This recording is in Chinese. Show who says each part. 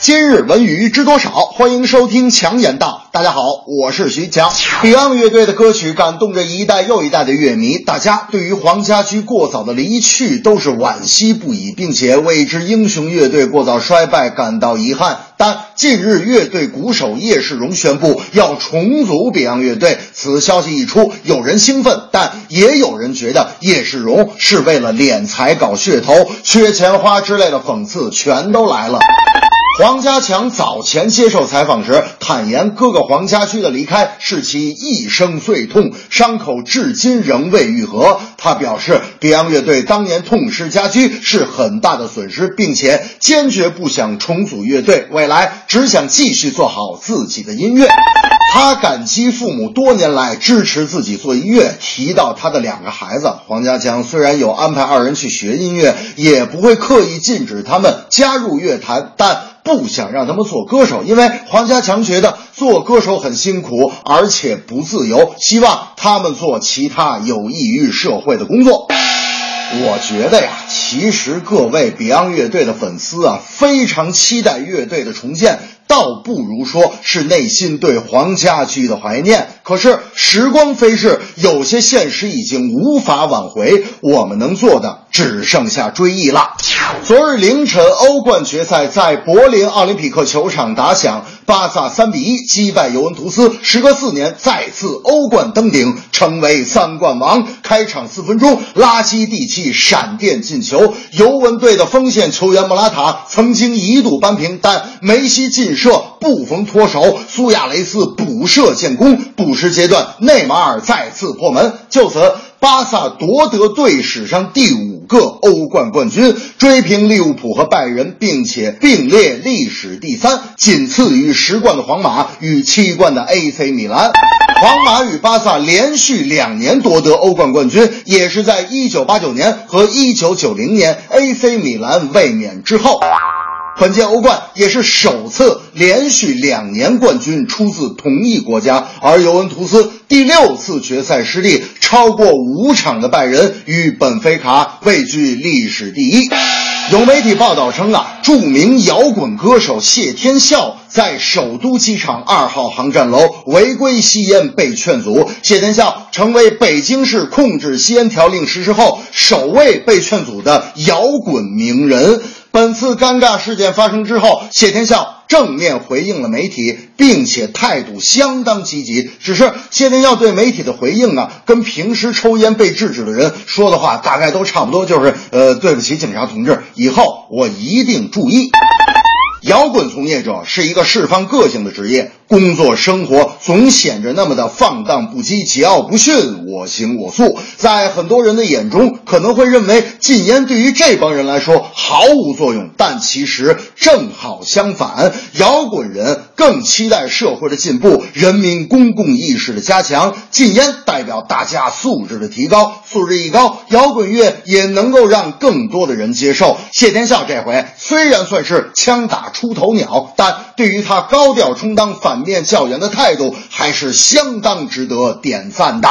Speaker 1: 今日文娱知多少？欢迎收听强言道。大家好，我是徐强。Beyond 乐队的歌曲感动着一代又一代的乐迷，大家对于黄家驹过早的离去都是惋惜不已，并且为之英雄乐队过早衰败感到遗憾。但近日，乐队鼓手叶世荣宣布要重组 Beyond 乐队。此消息一出，有人兴奋，但也有人觉得叶世荣是为了敛财搞噱头、缺钱花之类的讽刺全都来了。黄家强早前接受采访时坦言，哥哥黄家驹的离开是其一生最痛，伤口至今仍未愈合。他表示，Beyond 乐队当年痛失家驹是很大的损失，并且坚决不想重组乐队，未来只想继续做好自己的音乐。他感激父母多年来支持自己做音乐。提到他的两个孩子，黄家强虽然有安排二人去学音乐，也不会刻意禁止他们加入乐坛，但。不想让他们做歌手，因为黄家强觉得做歌手很辛苦，而且不自由，希望他们做其他有益于社会的工作。我觉得呀，其实各位 Beyond 乐队的粉丝啊，非常期待乐队的重建。倒不如说是内心对黄家驹的怀念。可是时光飞逝，有些现实已经无法挽回，我们能做的只剩下追忆了。昨日凌晨，欧冠决赛在柏林奥林匹克球场打响，巴萨三比一击败尤文图斯，时隔四年再次欧冠登顶，成为三冠王。开场四分钟，拉基蒂奇闪电进球，尤文队的锋线球员莫拉塔曾经一度扳平，但梅西进。射不逢脱手，苏亚雷斯补射建功。补时阶段，内马尔再次破门，就此巴萨夺得队史上第五各欧冠冠军，追平利物浦和拜仁，并且并列历史第三，仅次于十冠的皇马与七冠的 AC 米兰。皇马与巴萨连续两年夺得欧冠冠军，也是在1989年和1990年 AC 米兰卫冕之后。本届欧冠也是首次连续两年冠军出自同一国家，而尤文图斯第六次决赛失利，超过五场的拜仁与本菲卡位居历史第一。有媒体报道称啊，著名摇滚歌手谢天笑在首都机场二号航站楼违规吸烟被劝阻，谢天笑成为北京市控制吸烟条令实施后首位被劝阻的摇滚名人。本次尴尬事件发生之后，谢天笑正面回应了媒体，并且态度相当积极。只是谢天笑对媒体的回应啊，跟平时抽烟被制止的人说的话大概都差不多，就是呃，对不起，警察同志，以后我一定注意。摇滚从业者是一个释放个性的职业，工作生活总显着那么的放荡不羁、桀骜不驯、我行我素。在很多人的眼中，可能会认为禁烟对于这帮人来说毫无作用，但其实正好相反，摇滚人更期待社会的进步、人民公共意识的加强。禁烟代表大家素质的提高，素质一高，摇滚乐也能够让更多的人接受。谢天笑这回虽然算是枪打。出头鸟，但对于他高调充当反面教员的态度，还是相当值得点赞的。